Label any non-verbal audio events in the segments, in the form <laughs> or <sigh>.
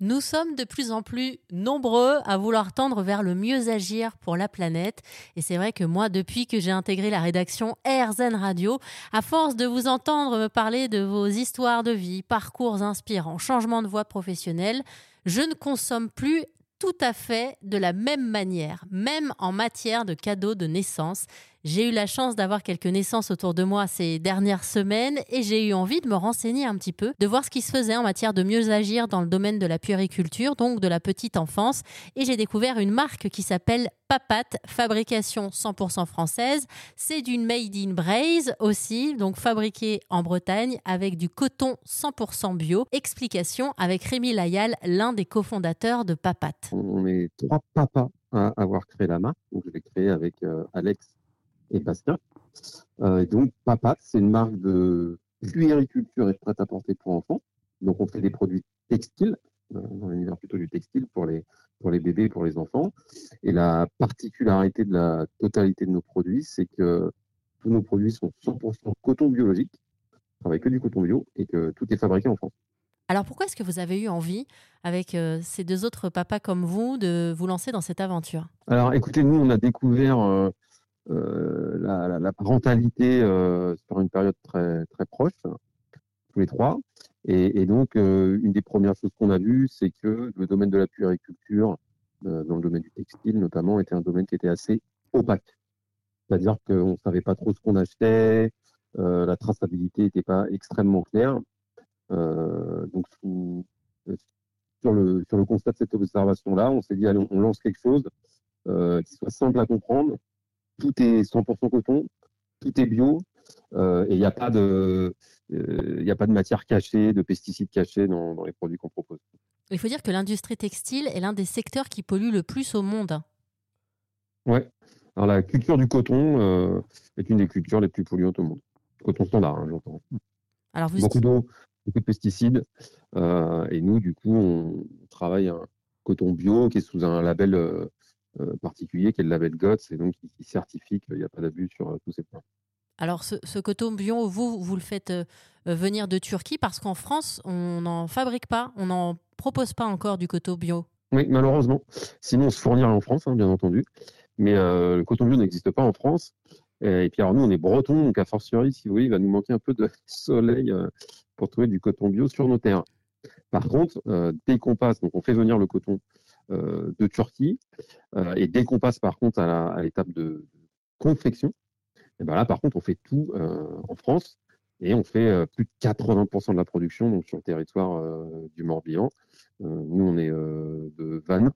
Nous sommes de plus en plus nombreux à vouloir tendre vers le mieux agir pour la planète. Et c'est vrai que moi, depuis que j'ai intégré la rédaction AirZen Radio, à force de vous entendre me parler de vos histoires de vie, parcours inspirants, changements de voie professionnelle, je ne consomme plus tout à fait de la même manière, même en matière de cadeaux de naissance. J'ai eu la chance d'avoir quelques naissances autour de moi ces dernières semaines et j'ai eu envie de me renseigner un petit peu, de voir ce qui se faisait en matière de mieux agir dans le domaine de la puériculture, donc de la petite enfance. Et j'ai découvert une marque qui s'appelle Papat, fabrication 100% française. C'est d'une made in Braise aussi, donc fabriquée en Bretagne avec du coton 100% bio. Explication avec Rémi Layal, l'un des cofondateurs de Papat. On est trois papas à avoir créé la marque. Donc, je l'ai créée avec euh, Alex et Bastien. Euh, et donc, Papat, c'est une marque de puériculture et de prêt-à-porter pour enfants. Donc, on fait des produits textiles, euh, dans l'univers plutôt du textile pour les, pour les bébés, pour les enfants. Et la particularité de la totalité de nos produits, c'est que tous nos produits sont 100% coton biologique, avec que du coton bio, et que tout est fabriqué en France. Alors pourquoi est-ce que vous avez eu envie, avec euh, ces deux autres papas comme vous, de vous lancer dans cette aventure? Alors écoutez, nous, on a découvert euh, euh, la, la, parentalité sur une période très, très proche, tous les trois. Et, donc, une des premières choses qu'on a vues, c'est que le domaine de la puériculture, dans le domaine du textile notamment, était un domaine qui était assez opaque. C'est-à-dire qu'on ne savait pas trop ce qu'on achetait, la traçabilité n'était pas extrêmement claire. Euh, donc, sur, le, sur le constat de cette observation-là, on s'est dit, allez, on, lance quelque chose euh, qui soit simple à comprendre. Tout est 100% coton, tout est bio, euh, et il n'y a pas de, il a pas de matière cachée, de pesticides cachés dans, dans les produits qu'on propose. Il faut dire que l'industrie textile est l'un des secteurs qui pollue le plus au monde. Ouais. Alors la culture du coton est une des cultures les plus polluantes au monde. Coton standard, hein, j'entends. Alors vous beaucoup d'eau, beaucoup de pesticides. Euh, et nous, du coup, on travaille un coton bio qui est sous un label euh, euh, particulier, qui est le label GOTS, et donc qui, certifie qu'il n'y a pas d'abus sur tous ces points. Alors, ce, coton bio, vous, vous le faites venir de Turquie parce qu'en France, on n'en fabrique pas, on n'en propose pas encore du coton bio. Oui, malheureusement. Sinon, on se fournirait en France, hein, bien entendu. Mais le coton bio n'existe pas en France. Et puis alors nous, on est bretons, donc à fortiori, si vous voulez, il va nous manquer un peu de <laughs> soleil pour trouver du coton bio sur nos terrains. Par contre, euh, dès qu'on passe, donc on fait venir le coton euh, de Turquie, euh, et dès qu'on passe par contre à l'étape de confection, et ben là par contre on fait tout en France et on fait plus de 80% de la production donc sur le territoire du Morbihan. nous on est de Vannes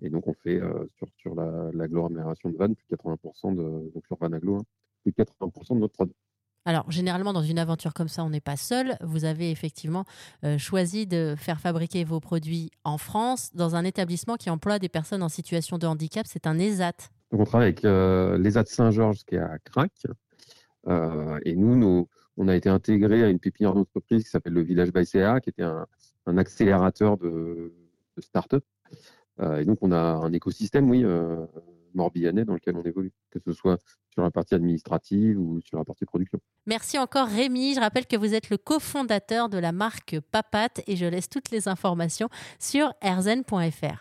et donc on fait sur, sur l'agglomération de Vannes plus de 80% de, donc sur Vannes Aglo, hein, plus de 80% de notre produit. Alors, généralement, dans une aventure comme ça, on n'est pas seul. Vous avez effectivement euh, choisi de faire fabriquer vos produits en France, dans un établissement qui emploie des personnes en situation de handicap. C'est un ESAT. Donc, on travaille avec euh, l'ESAT Saint-Georges qui est à Crac. Euh, et nous, on a été intégré à une pépinière d'entreprise qui s'appelle le Village by CA, qui était un, accélérateur de, de start-up. et donc, on a un écosystème, oui, morbihanais dans lequel on évolue, que ce soit sur la partie administrative ou sur la partie production. Merci encore Rémi. Je rappelle que vous êtes le cofondateur de la marque Papat et je laisse toutes les informations sur erzen.fr.